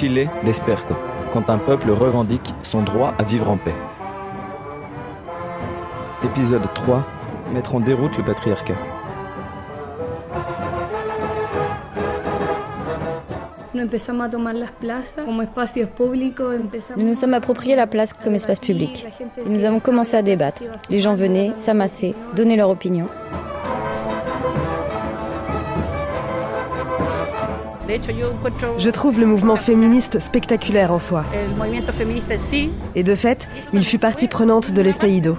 Chile desperto, quand un peuple revendique son droit à vivre en paix. Épisode 3 Mettre en déroute le patriarcat. Nous nous sommes appropriés la place comme espace public. Et nous avons commencé à débattre. Les gens venaient, s'amassaient, donnaient leur opinion. Je trouve le mouvement féministe spectaculaire en soi. Et de fait, il fut partie prenante de l'estallido.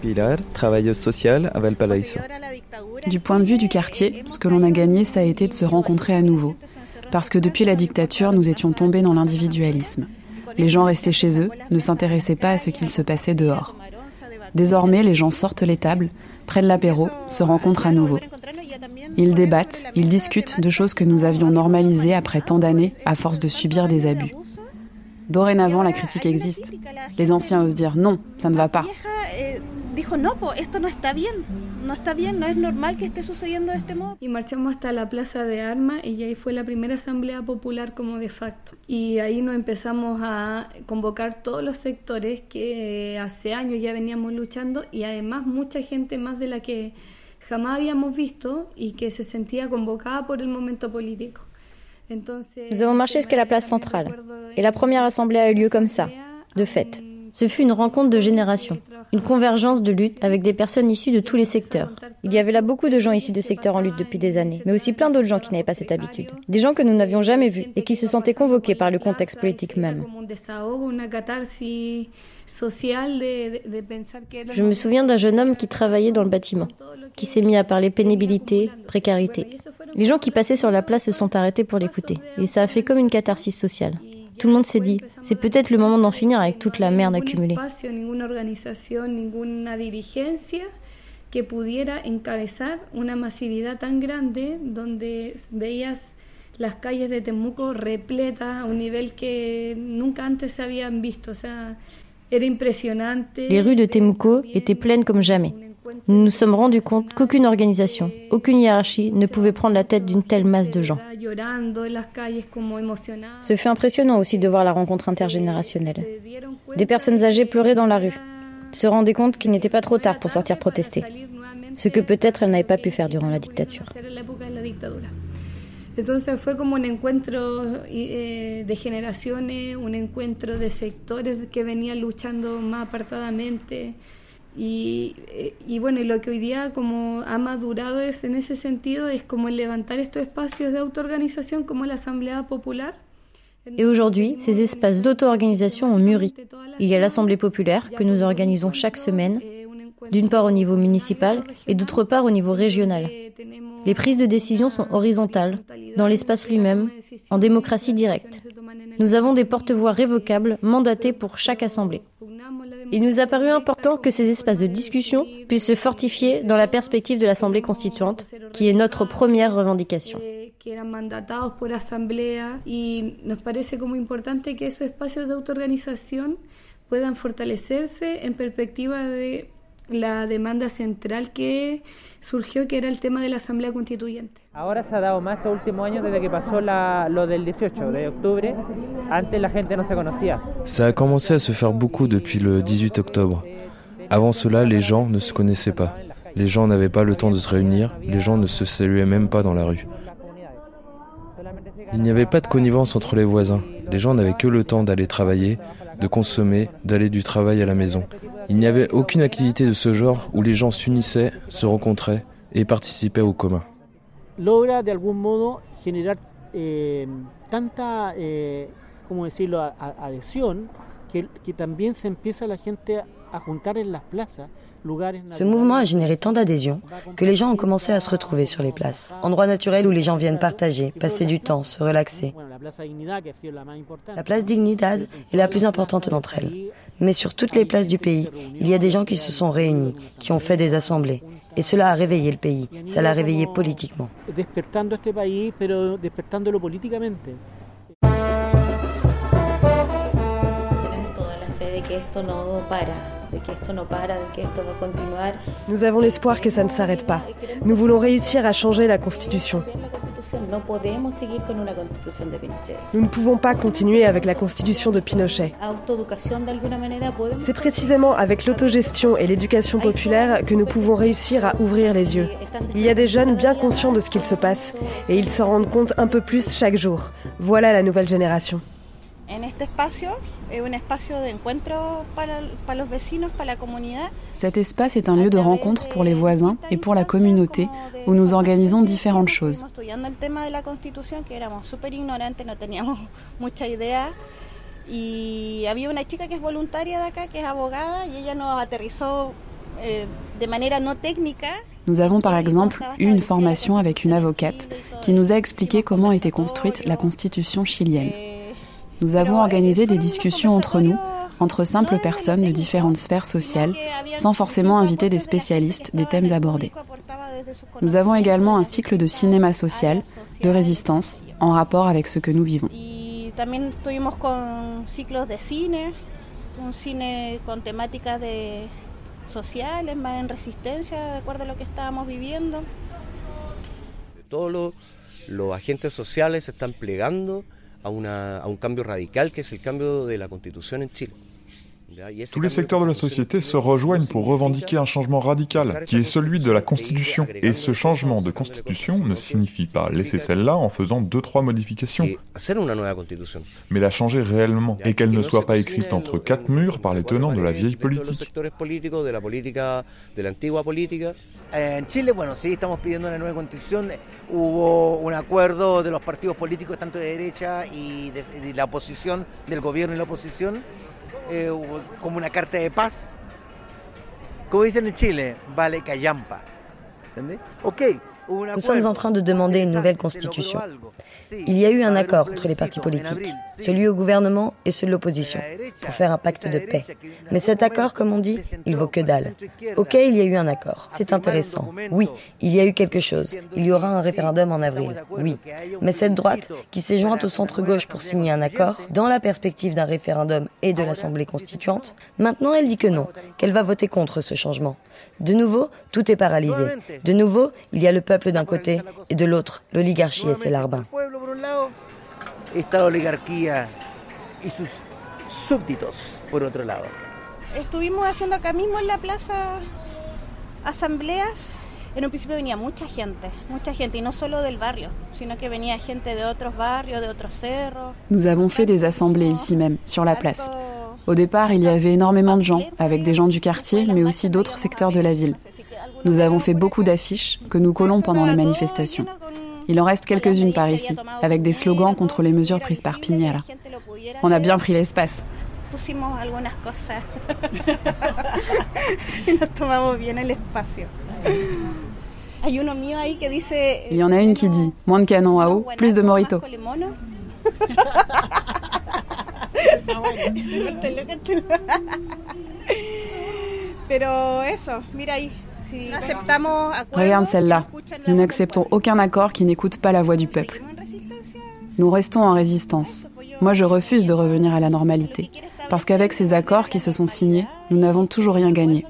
Pilar, travailleuse sociale à Valparaíso. Du point de vue du quartier, ce que l'on a gagné, ça a été de se rencontrer à nouveau. Parce que depuis la dictature, nous étions tombés dans l'individualisme. Les gens restaient chez eux, ne s'intéressaient pas à ce qu'il se passait dehors. Désormais, les gens sortent les tables, prennent l'apéro, se rencontrent à nouveau. Ils débattent, ils discutent de choses que nous avions normalisées après tant d'années à force de subir des abus. Dorénavant, la critique existe. Les anciens osent dire non, ça ne va pas. Y marchamos hasta la plaza de armas y ahí fue la primera asamblea popular como de facto. Y ahí nos empezamos a convocar todos los sectores que hace años ya veníamos luchando y además mucha gente más de la que jamás habíamos visto y que se sentía convocada por el momento político. Nous avons marché jusqu'à la place centrale. Et la première assemblée a eu lieu comme ça, de fait. Ce fut une rencontre de générations, une convergence de lutte avec des personnes issues de tous les secteurs. Il y avait là beaucoup de gens issus de secteurs en lutte depuis des années, mais aussi plein d'autres gens qui n'avaient pas cette habitude. Des gens que nous n'avions jamais vus et qui se sentaient convoqués par le contexte politique même. Je me souviens d'un jeune homme qui travaillait dans le bâtiment, qui s'est mis à parler pénibilité, précarité. Les gens qui passaient sur la place se sont arrêtés pour l'écouter, et ça a fait comme une catharsis sociale. Tout le monde s'est dit, c'est peut-être le moment d'en finir avec toute la merde accumulée. que pudiera encabezar una masividad tan grande donde veías las calles de Temuco repletas a un nivel que nunca antes se habían visto. O sea, era impresionante. Les rues de Temuco étaient pleines comme jamais. Nous nous sommes rendus compte qu'aucune organisation, aucune hiérarchie ne pouvait prendre la tête d'une telle masse de gens. Ce fut impressionnant aussi de voir la rencontre intergénérationnelle. Des personnes âgées pleuraient dans la rue, se rendaient compte qu'il n'était pas trop tard pour sortir protester, ce que peut-être elles n'avaient pas pu faire durant la dictature. Un eh, de. Y, eh, y, bueno, y lo que hoy día como ha madurado es en ese sentido es como el levantar estos espacios de autoorganización como la Asamblea Popular. Et aujourd'hui, ces espaces d'auto-organisation ont mûri. Il y a l'Assemblée populaire que nous organisons chaque semaine, d'une part au niveau municipal et d'autre part au niveau régional. Les prises de décision sont horizontales, dans l'espace lui-même, en démocratie directe. Nous avons des porte-voix révocables mandatés pour chaque assemblée. Il nous a paru important que ces espaces de discussion puissent se fortifier dans la perspective de l'Assemblée constituante, qui est notre première revendication. puedan fortalecerse en perspectiva de la demanda central que surgió, que era el tema de la Asamblea Constituyente. Ahora se ha dado más estos últimos años desde que pasó la, lo del 18 de octubre. Antes la gente no se conocía. Ça a commencé à se faire beaucoup depuis le 18 octobre. Avant cela, les gens ne se connaissaient pas. Les gens n'avaient pas le temps de se réunir, les gens ne se saluaient même pas dans la rue. Il n'y avait pas de connivence entre les voisins. Les gens n'avaient que le temps d'aller travailler, de consommer, d'aller du travail à la maison. Il n'y avait aucune activité de ce genre où les gens s'unissaient, se rencontraient et participaient au commun. Logra de algún modo generar eh, tanta, eh, como decirlo, adhesión que, que también se empieza la gente a juntar en las plazas Ce mouvement a généré tant d'adhésion que les gens ont commencé à se retrouver sur les places, endroits naturels où les gens viennent partager, passer du temps, se relaxer. La place Dignidad est la plus importante d'entre elles. Mais sur toutes les places du pays, il y a des gens qui se sont réunis, qui ont fait des assemblées. Et cela a réveillé le pays, ça l'a réveillé politiquement. Nous avons l'espoir que ça ne s'arrête pas. Nous voulons réussir à changer la Constitution. Nous ne pouvons pas continuer avec la constitution de Pinochet. C'est précisément avec l'autogestion et l'éducation populaire que nous pouvons réussir à ouvrir les yeux. Il y a des jeunes bien conscients de ce qu'il se passe et ils s'en rendent compte un peu plus chaque jour. Voilà la nouvelle génération. Cet espace est un lieu de rencontre pour les voisins et pour la communauté où nous organisons différentes choses. Nous avons par exemple eu une formation avec une avocate qui nous a expliqué comment était construite la constitution chilienne. Nous avons organisé des discussions entre nous, entre simples personnes de différentes sphères sociales, sans forcément inviter des spécialistes des thèmes abordés. Nous avons également un cycle de cinéma social, de résistance, en rapport avec ce que nous vivons. Todos los agentes sociales están plegando a, una, a un cambio radical que es el cambio de la constitución en Chile. Tous les secteurs de la société se rejoignent pour revendiquer un changement radical, qui est celui de la Constitution. Et ce changement de Constitution ne signifie pas laisser celle-là en faisant deux, trois modifications, mais la changer réellement, et qu'elle ne soit pas écrite entre quatre murs par les tenants de la vieille politique. En Chile, bueno, sí, estamos pidiendo una nueva constitución. Hubo un acuerdo de los partidos políticos, tanto de derecha y de, de la oposición, del gobierno y la oposición, eh, como una carta de paz. Como dicen en Chile, vale callampa. ¿Entendés? Ok, Nous sommes en train de demander une nouvelle constitution. Il y a eu un accord entre les partis politiques, celui au gouvernement et ceux de l'opposition, pour faire un pacte de paix. Mais cet accord, comme on dit, il vaut que dalle. Ok, il y a eu un accord. C'est intéressant. Oui, il y a eu quelque chose. Il y aura un référendum en avril. Oui. Mais cette droite, qui s'est jointe au centre-gauche pour signer un accord, dans la perspective d'un référendum et de l'Assemblée constituante, maintenant elle dit que non, qu'elle va voter contre ce changement. De nouveau, tout est paralysé. De nouveau, il y a le peuple d'un côté et de l'autre, l'oligarchie et ses larbins. está la oligarquía y sus súbditos por otro lado. Estuvimos haciendo acá mismo en la plaza asambleas. En un principio venía mucha gente, mucha gente, y no solo del barrio, sino que venía gente de otros barrios, de otros cerros. Nous avons fait des assemblées ici même, sur la place. Au départ, il y avait énormément de gens, avec des gens du quartier, mais aussi d'autres secteurs de la ville. Nous avons fait beaucoup d'affiches que nous collons pendant les manifestations. Il en reste quelques-unes par ici, avec des slogans contre les mesures prises par Piñera. On a bien pris l'espace. Il y en a une qui dit moins de canons à eau, plus de morito. Regarde celle-là. Nous n'acceptons aucun accord qui n'écoute pas la voix du peuple. Nous restons en résistance. Moi, je refuse de revenir à la normalité. Parce qu'avec ces accords qui se sont signés, nous n'avons toujours rien gagné.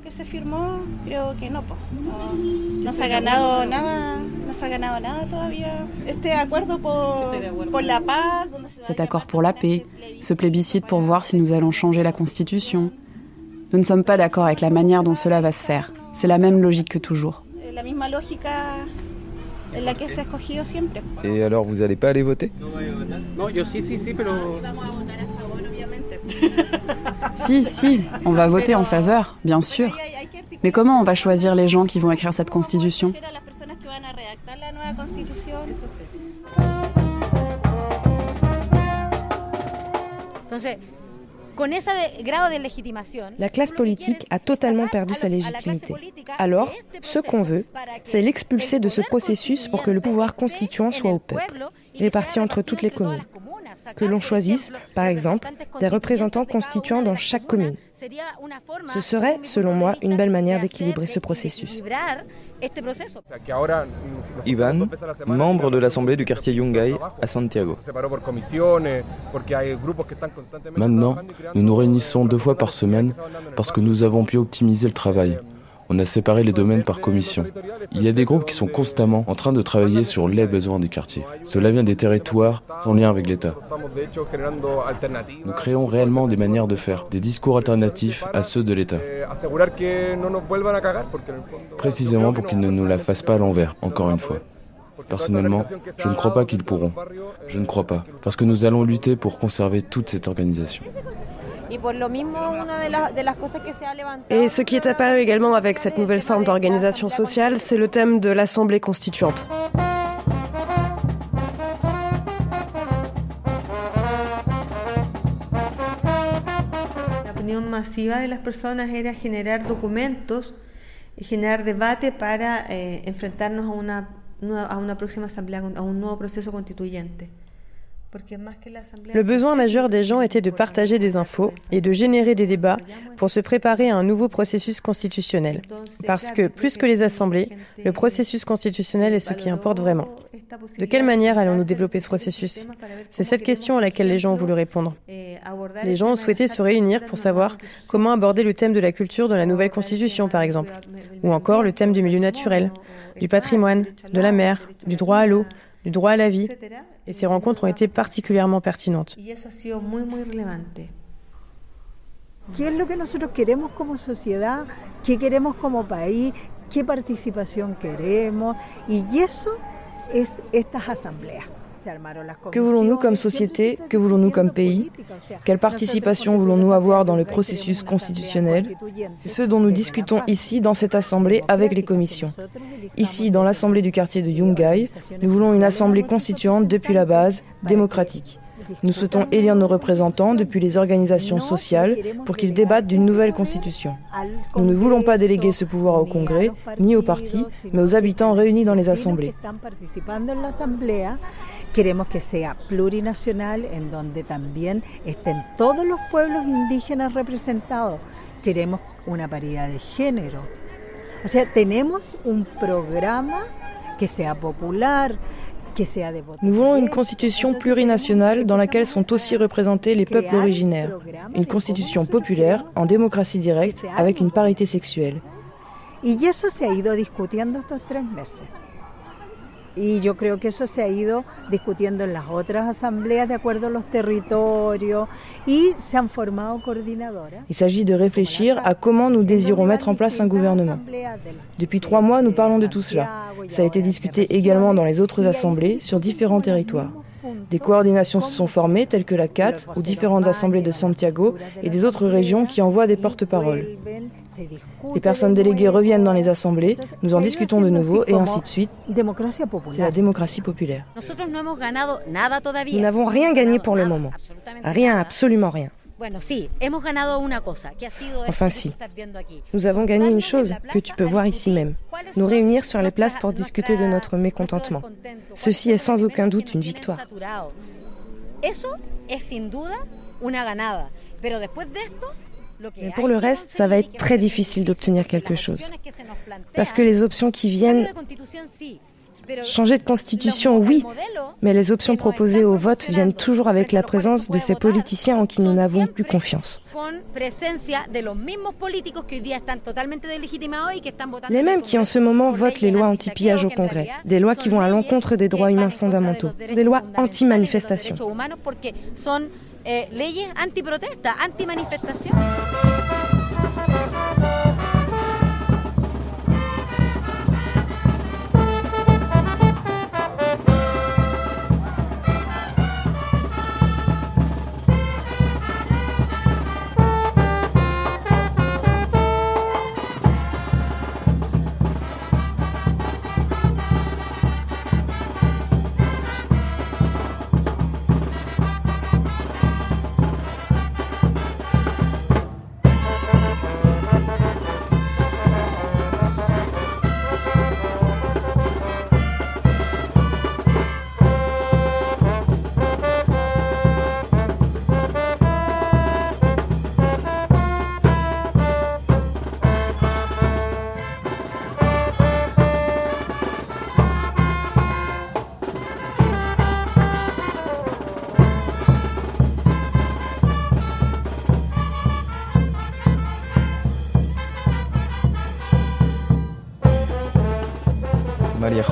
Cet accord pour la paix, ce plébiscite pour voir si nous allons changer la Constitution. Nous ne sommes pas d'accord avec la manière dont cela va se faire. C'est la même logique que toujours. Et alors, vous n'allez pas aller voter Si, si, on va voter en faveur, bien sûr. Mais comment on va choisir les gens qui vont écrire cette constitution? La classe politique a totalement perdu sa légitimité. Alors, ce qu'on veut, c'est l'expulser de ce processus pour que le pouvoir constituant soit au peuple, réparti entre toutes les communes. que l'on choisisse, par exemple, des représentants constituants dans chaque commune. Ce serait, selon moi, une belle manière d'équilibrer ce processus. Ivan, membre de l'Assemblée du quartier Yungay à Santiago. Maintenant, nous nous réunissons deux fois par semaine parce que nous avons pu optimiser le travail. On a séparé les domaines par commission. Il y a des groupes qui sont constamment en train de travailler sur les besoins des quartiers. Cela vient des territoires sans lien avec l'État. Nous créons réellement des manières de faire, des discours alternatifs à ceux de l'État. Précisément pour qu'ils ne nous la fassent pas à l'envers, encore une fois. Personnellement, je ne crois pas qu'ils pourront. Je ne crois pas, parce que nous allons lutter pour conserver toute cette organisation. Et ce qui est apparu également avec cette nouvelle forme d'organisation sociale, c'est le thème de l'Assemblée constituante. La masiva de las personas era generar documentos y generar debate para eh, enfrentarnos a una, a una próxima asamblea, a un nuevo proceso constituyente. Le besoin majeur des gens était de partager des infos et de générer des débats pour se préparer à un nouveau processus constitutionnel. Parce que, plus que les assemblées, le processus constitutionnel est ce qui importe vraiment. De quelle manière allons-nous développer ce processus? C'est cette question à laquelle les gens ont voulu répondre. Les gens ont souhaité se réunir pour savoir comment aborder le thème de la culture dans la nouvelle constitution, par exemple, ou encore le thème du milieu naturel, du patrimoine, de la mer, du droit à l'eau, du droit à la vie. Et ces rencontres ont été particulièrement pertinentes. ¿Qué es lo que nosotros queremos como sociedad? ¿Qué queremos como país? ¿Qué participación queremos? Y eso es estas asambleas. Que voulons-nous comme société Que voulons-nous comme pays Quelle participation voulons-nous avoir dans le processus constitutionnel? C'est ce dont nous discutons ici dans cette assemblée avec les commissions. Ici, dans l'assemblée du quartier de Yungay, nous voulons une assemblée constituante depuis la base, démocratique. Nous souhaitons élire nos représentants depuis les organisations sociales pour qu'ils débattent d'une nouvelle constitution. Nous ne voulons pas déléguer ce pouvoir au Congrès, ni aux partis, mais aux habitants réunis dans les assemblées. Queremos que sea plurinacional, en donde también estén todos los pueblos indígenas representados. Queremos una paridad de género. O sea, tenemos un programa que sea popular, Nous voulons une constitution plurinationale dans laquelle sont aussi représentés les peuples originaires. Une constitution populaire, en démocratie directe, avec une parité sexuelle. Y eso se ha ido discutiendo estos tres meses. Y yo creo que eso se ha ido discutiendo en las otras asambleas de acuerdo a los territorios y se han formado coordinadoras. Il s'agit de réfléchir à comment nous désirons mettre en place un gouvernement. Depuis trois mois, nous parlons de tout cela. Ça a été discuté également dans les autres assemblées sur différents territoires. Des coordinations se sont formées, telles que la CAT ou différentes assemblées de Santiago et des autres régions qui envoient des porte-paroles. Les personnes déléguées reviennent dans les assemblées, nous en discutons de nouveau et ainsi de suite. C'est la démocratie populaire. Nous n'avons rien gagné pour le moment. Rien, absolument rien. Enfin si, nous avons gagné une chose que tu peux voir ici même, nous réunir sur les places pour discuter de notre mécontentement. Ceci est sans aucun doute une victoire. Mais pour le reste, ça va être très difficile d'obtenir quelque chose. Parce que les options qui viennent Changer de constitution, oui, mais les options proposées au vote viennent toujours avec la présence de ces politiciens en qui nous n'avons plus confiance. Les mêmes qui en ce moment votent les lois anti-pillage au Congrès, des lois qui vont à l'encontre des droits humains fondamentaux, des lois anti-manifestation.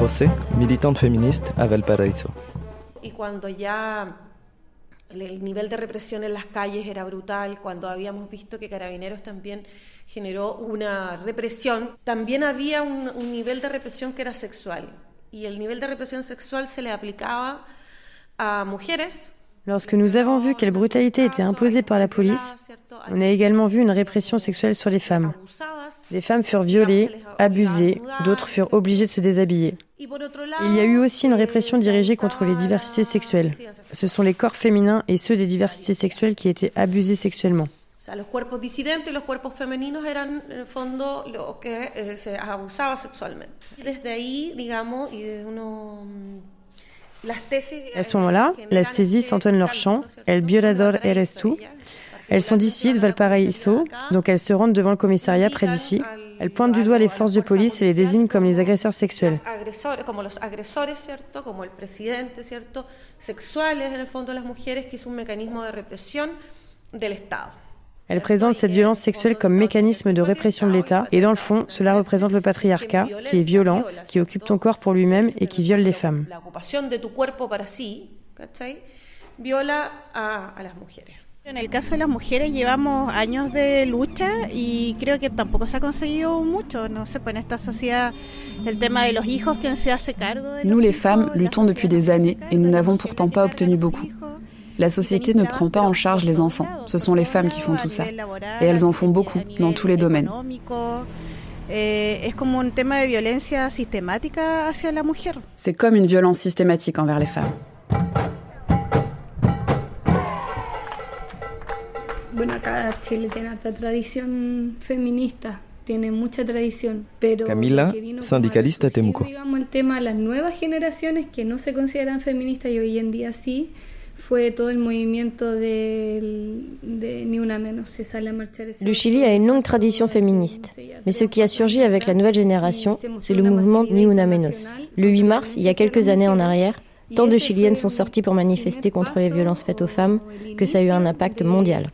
José, militante féministe à Valparaíso. Y cuando ya el nivel de represión en las calles era brutal, cuando habíamos visto que Carabineros también generó una represión, también había un, un nivel de represión que era sexual. Y el nivel de represión sexual se le aplicaba a mujeres Lorsque nous avons vu quelle brutalité était imposée par la police, on a également vu une répression sexuelle sur les femmes. Des femmes furent violées, abusées, d'autres furent obligées de se déshabiller. Il y a eu aussi une répression dirigée contre les diversités sexuelles. Ce sont les corps féminins et ceux des diversités sexuelles qui étaient abusés sexuellement. à ce moment-là, las tesis entonnent leur chant El violador eres tú. Elles sont d'ici, de Valparaíso, donc elles se rendent devant le commissariat près d'ici. Elles pointent du doigt les forces de police et les désignent comme les agresseurs sexuels. Elle présente cette violence sexuelle comme mécanisme de répression de l'État, et dans le fond, cela représente le patriarcat, qui est violent, qui occupe ton corps pour lui-même et qui viole les femmes. En el caso de las mujeres llevamos años de lucha y creo que tampoco se ha conseguido mucho. No sé, pues en esta sociedad el tema de los hijos, quién se hace cargo de Nous les femmes luttons depuis des années et nous n'avons pourtant pas obtenu beaucoup. La société ne prend pas en charge les enfants. Ce sont les femmes qui font tout ça. Et elles en font beaucoup dans tous les domaines. C'est comme une violence systématique envers les femmes. Camila, syndicaliste à Temuco. Le Chili a une longue tradition féministe, mais ce qui a surgi avec la nouvelle génération, c'est le mouvement Ni Una Menos. Le 8 mars, il y a quelques années en arrière, tant de Chiliennes sont sorties pour manifester contre les violences faites aux femmes que ça a eu un impact mondial.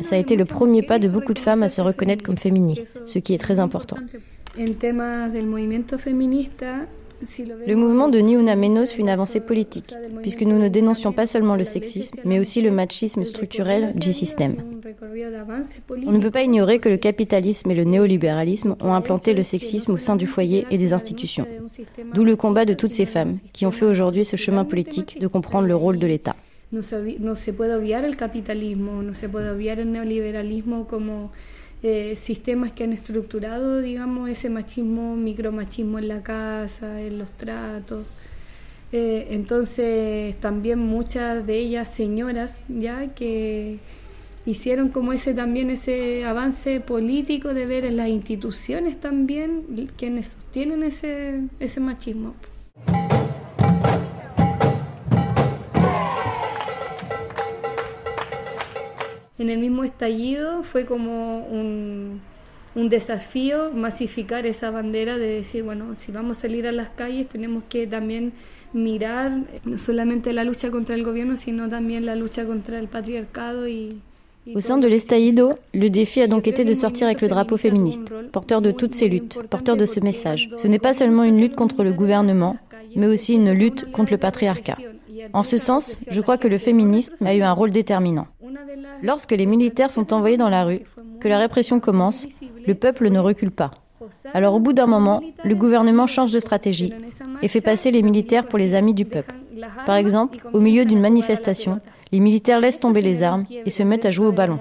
Ça a été le premier pas de beaucoup de femmes à se reconnaître comme féministes, ce qui est très important. Le mouvement de Ni Una Menos fut une avancée politique, puisque nous ne dénoncions pas seulement le sexisme, mais aussi le machisme structurel du système. On ne peut pas ignorer que le capitalisme et le néolibéralisme ont implanté le sexisme au sein du foyer et des institutions. D'où le combat de toutes ces femmes qui ont fait aujourd'hui ce chemin politique de comprendre le rôle de l'État. Eh, sistemas que han estructurado, digamos, ese machismo, micromachismo en la casa, en los tratos. Eh, entonces, también muchas de ellas señoras, ya que hicieron como ese también ese avance político de ver en las instituciones también quienes sostienen ese, ese machismo. En el mismo estallido fue como un, un desafío masificar esa bandera de decir, bueno, si vamos a salir a las calles tenemos que también mirar no solamente la lucha contra el gobierno, sino también la lucha contra el patriarcado y, Au sein de l'Estaïdo, le défi a donc été de sortir avec le drapeau féministe, porteur de toutes ces luttes, porteur de ce message. Ce n'est pas seulement une lutte contre le gouvernement, mais aussi une lutte contre le patriarcat. En ce sens, je crois que le féminisme a eu un rôle déterminant. Lorsque les militaires sont envoyés dans la rue, que la répression commence, le peuple ne recule pas. Alors au bout d'un moment, le gouvernement change de stratégie et fait passer les militaires pour les amis du peuple. Par exemple, au milieu d'une manifestation, les militaires laissent tomber les armes et se mettent à jouer au ballon.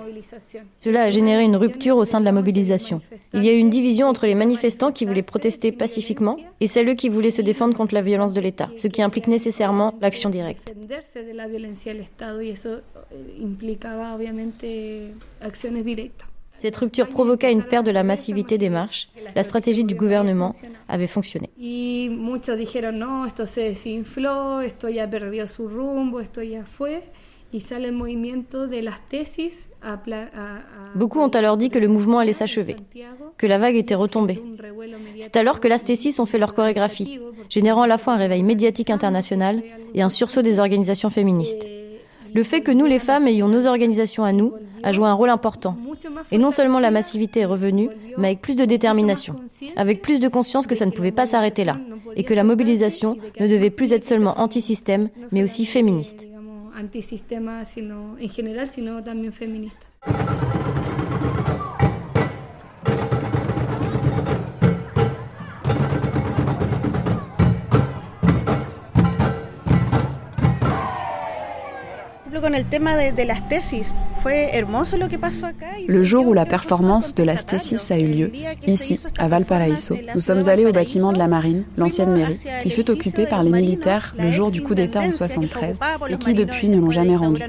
Cela a généré une rupture au sein de la mobilisation. Il y a eu une division entre les manifestants qui voulaient protester pacifiquement et celles qui voulaient se défendre contre la violence de l'État, ce qui implique nécessairement l'action directe. Cette rupture provoqua une perte de la massivité des marches. La stratégie du gouvernement avait fonctionné. Beaucoup ont alors dit que le mouvement allait s'achever, que la vague était retombée. C'est alors que las tesis ont fait leur chorégraphie, générant à la fois un réveil médiatique international et un sursaut des organisations féministes. Le fait que nous, les femmes, ayons nos organisations à nous, a joué un rôle important. Et non seulement la massivité est revenue, mais avec plus de détermination, avec plus de conscience que ça ne pouvait pas s'arrêter là, et que la mobilisation ne devait plus être seulement anti-système, mais aussi féministe. antisistema, sino en general, sino también feminista. Le jour où la performance de la stésis a eu lieu, ici, à Valparaiso, nous sommes allés au bâtiment de la marine, l'ancienne mairie, qui fut occupée par les militaires le jour du coup d'État en 73 et qui depuis ne l'ont jamais rendu.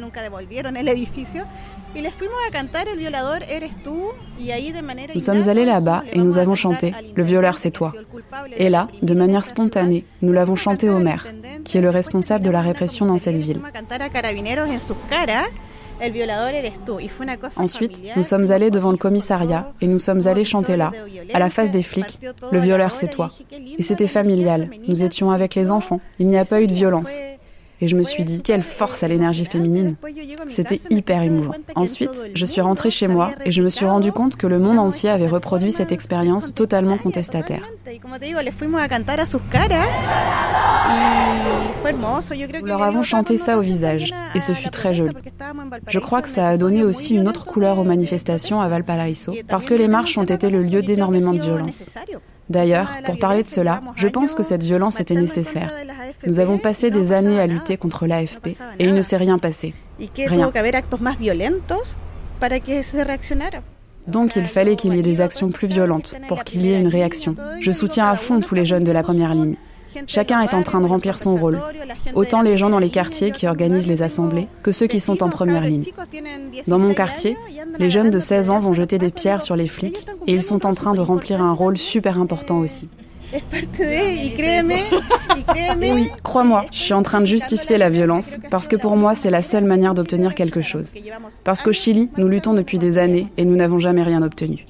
Nous sommes allés là-bas et nous avons chanté Le violeur c'est toi. Et là, de manière spontanée, nous l'avons chanté au maire, qui est le responsable de la répression dans cette ville. Ensuite, nous sommes allés devant le commissariat et nous sommes allés chanter là, à la face des flics, Le violeur c'est toi. Et c'était familial, nous étions avec les enfants, il n'y a pas eu de violence. Et je me suis dit, quelle force à l'énergie féminine. C'était hyper émouvant. Ensuite, je suis rentrée chez moi et je me suis rendu compte que le monde entier avait reproduit cette expérience totalement contestataire. Nous leur avons chanté ça au visage et ce fut très joli. Je crois que ça a donné aussi une autre couleur aux manifestations à Valparaiso parce que les marches ont été le lieu d'énormément de violence. D'ailleurs, pour parler de cela, je pense que cette violence était nécessaire. Nous avons passé des années à lutter contre l'AFP et il ne s'est rien passé. Rien. Donc il fallait qu'il y ait des actions plus violentes pour qu'il y ait une réaction. Je soutiens à fond tous les jeunes de la première ligne. Chacun est en train de remplir son rôle, autant les gens dans les quartiers qui organisent les assemblées que ceux qui sont en première ligne. Dans mon quartier, les jeunes de 16 ans vont jeter des pierres sur les flics et ils sont en train de remplir un rôle super important aussi. Oui, crois-moi, je suis en train de justifier la violence parce que pour moi, c'est la seule manière d'obtenir quelque chose. Parce qu'au Chili, nous luttons depuis des années et nous n'avons jamais rien obtenu.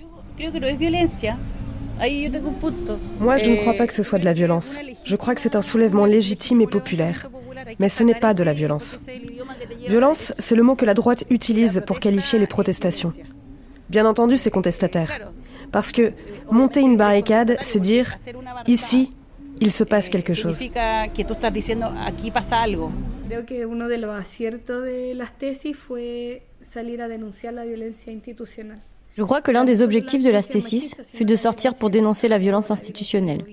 Moi, je ne crois pas que ce soit de la violence. Je crois que c'est un soulèvement légitime et populaire. Mais ce n'est pas de la violence. Violence, c'est le mot que la droite utilise pour qualifier les protestations. Bien entendu, c'est contestataire. Parce que monter une barricade, c'est dire ici, il se passe quelque chose. Je crois que l'un des objectifs de la stésis fut de sortir pour dénoncer la violence institutionnelle.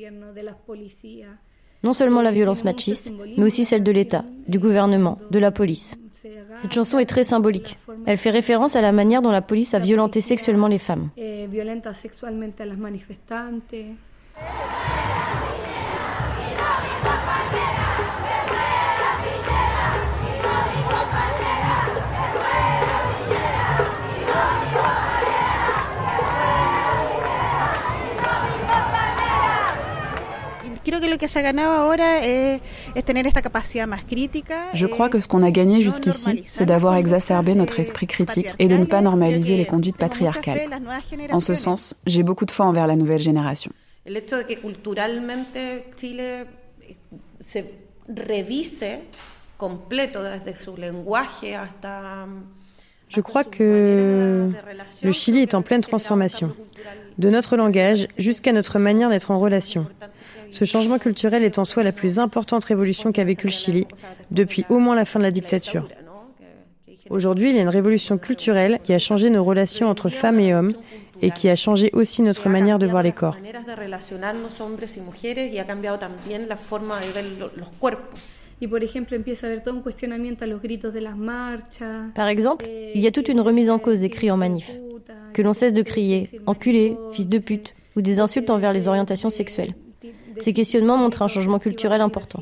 Non seulement la violence machiste, mais aussi celle de l'État, du gouvernement, de la police. Cette chanson est très symbolique. Elle fait référence à la manière dont la police a violenté sexuellement les femmes. Je crois que ce qu'on a gagné jusqu'ici, c'est d'avoir exacerbé notre esprit critique et de ne pas normaliser les conduites patriarcales. En ce sens, j'ai beaucoup de foi envers la nouvelle génération. Je crois que le Chili est en pleine transformation, de notre langage jusqu'à notre manière d'être en relation. Ce changement culturel est en soi la plus importante révolution qu'a vécu le Chili depuis au moins la fin de la dictature. Aujourd'hui, il y a une révolution culturelle qui a changé nos relations entre femmes et hommes et qui a changé aussi notre manière de voir les corps. Par exemple, il y a toute une remise en cause des cris en manif. Que l'on cesse de crier enculé, fils de pute ou des insultes envers les orientations sexuelles. Ces questionnements montrent un changement culturel important.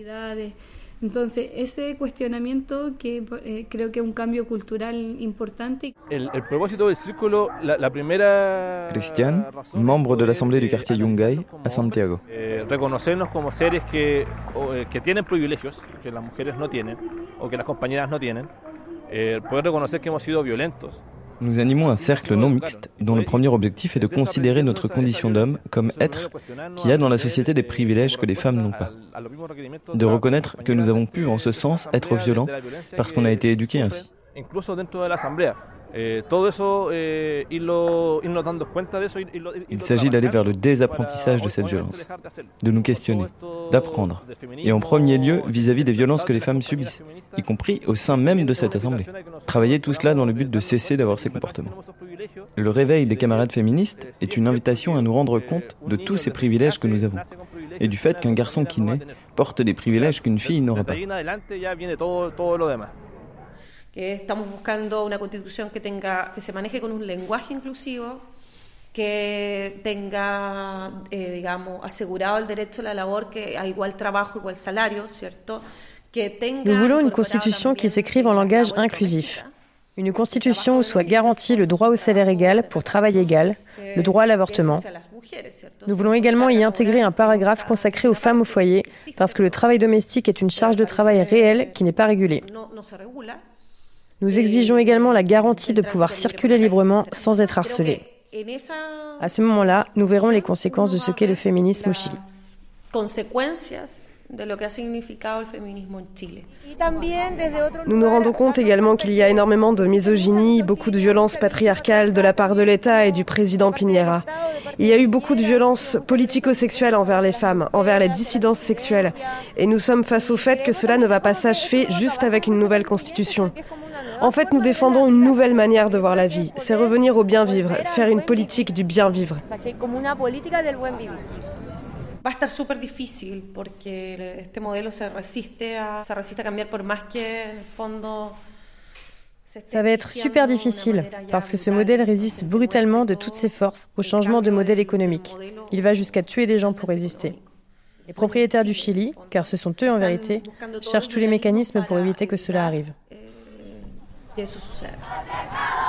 Entonces, ese cuestionamiento que eh, creo que es un cambio cultural importante. El, el propósito del círculo, la, la primera. Cristian, membre de l'Assemblée du quartier Yungay à Santiago. Eh, reconocernos como seres que, o, eh, que tienen privilegios que las mujeres no tienen o que las compañeras no tienen. Eh, poder reconocer que hemos sido violentos Nous animons un cercle non mixte dont le premier objectif est de considérer notre condition d'homme comme être qui a dans la société des privilèges que les femmes n'ont pas. De reconnaître que nous avons pu en ce sens être violents parce qu'on a été éduqués ainsi. Il s'agit d'aller vers le désapprentissage de cette violence, de nous questionner, d'apprendre, et en premier lieu vis-à-vis des violences que les femmes subissent, y compris au sein même de cette assemblée. Travailler tout cela dans le but de cesser d'avoir ces comportements. Le réveil des camarades féministes est une invitation à nous rendre compte de tous ces privilèges que nous avons, et du fait qu'un garçon qui naît porte des privilèges qu'une fille n'aura pas. Que estamos buscando una constitución que tenga que se maneje con un lenguaje inclusivo que tenga, eh, digamos, asegurado el derecho a la labor, que a igual trabajo, igual salario, ¿cierto? Que tenga Nous voulons une constitution qui s'écrive en langage inclusif. Une constitution où soit garanti le droit au salaire égal pour travail égal, le droit à l'avortement. Nous voulons également y intégrer un paragraphe consacré aux femmes au foyer, parce que le travail domestique est une charge de travail réelle qui n'est pas régulée. Nous exigeons également la garantie de pouvoir circuler librement sans être harcelé. À ce moment-là, nous verrons les conséquences de ce qu'est le féminisme au Chili. Nous nous rendons compte également qu'il y a énormément de misogynie, beaucoup de violences patriarcales de la part de l'État et du président Piñera. Il y a eu beaucoup de violences politico-sexuelles envers les femmes, envers les dissidences sexuelles. Et nous sommes face au fait que cela ne va pas s'achever juste avec une nouvelle constitution. En fait, nous défendons une nouvelle manière de voir la vie. C'est revenir au bien vivre, faire une politique du bien vivre. Va a estar súper difícil porque este modelo se resiste a, se resiste a cambiar por más que en el fondo Ça va être super difficile parce que ce modèle résiste brutalement de toutes ses forces au changement de modèle économique. Il va jusqu'à tuer des gens pour résister. Les propriétaires du Chili, car ce sont eux en vérité, cherchent tous les mécanismes pour éviter que cela arrive. suceda.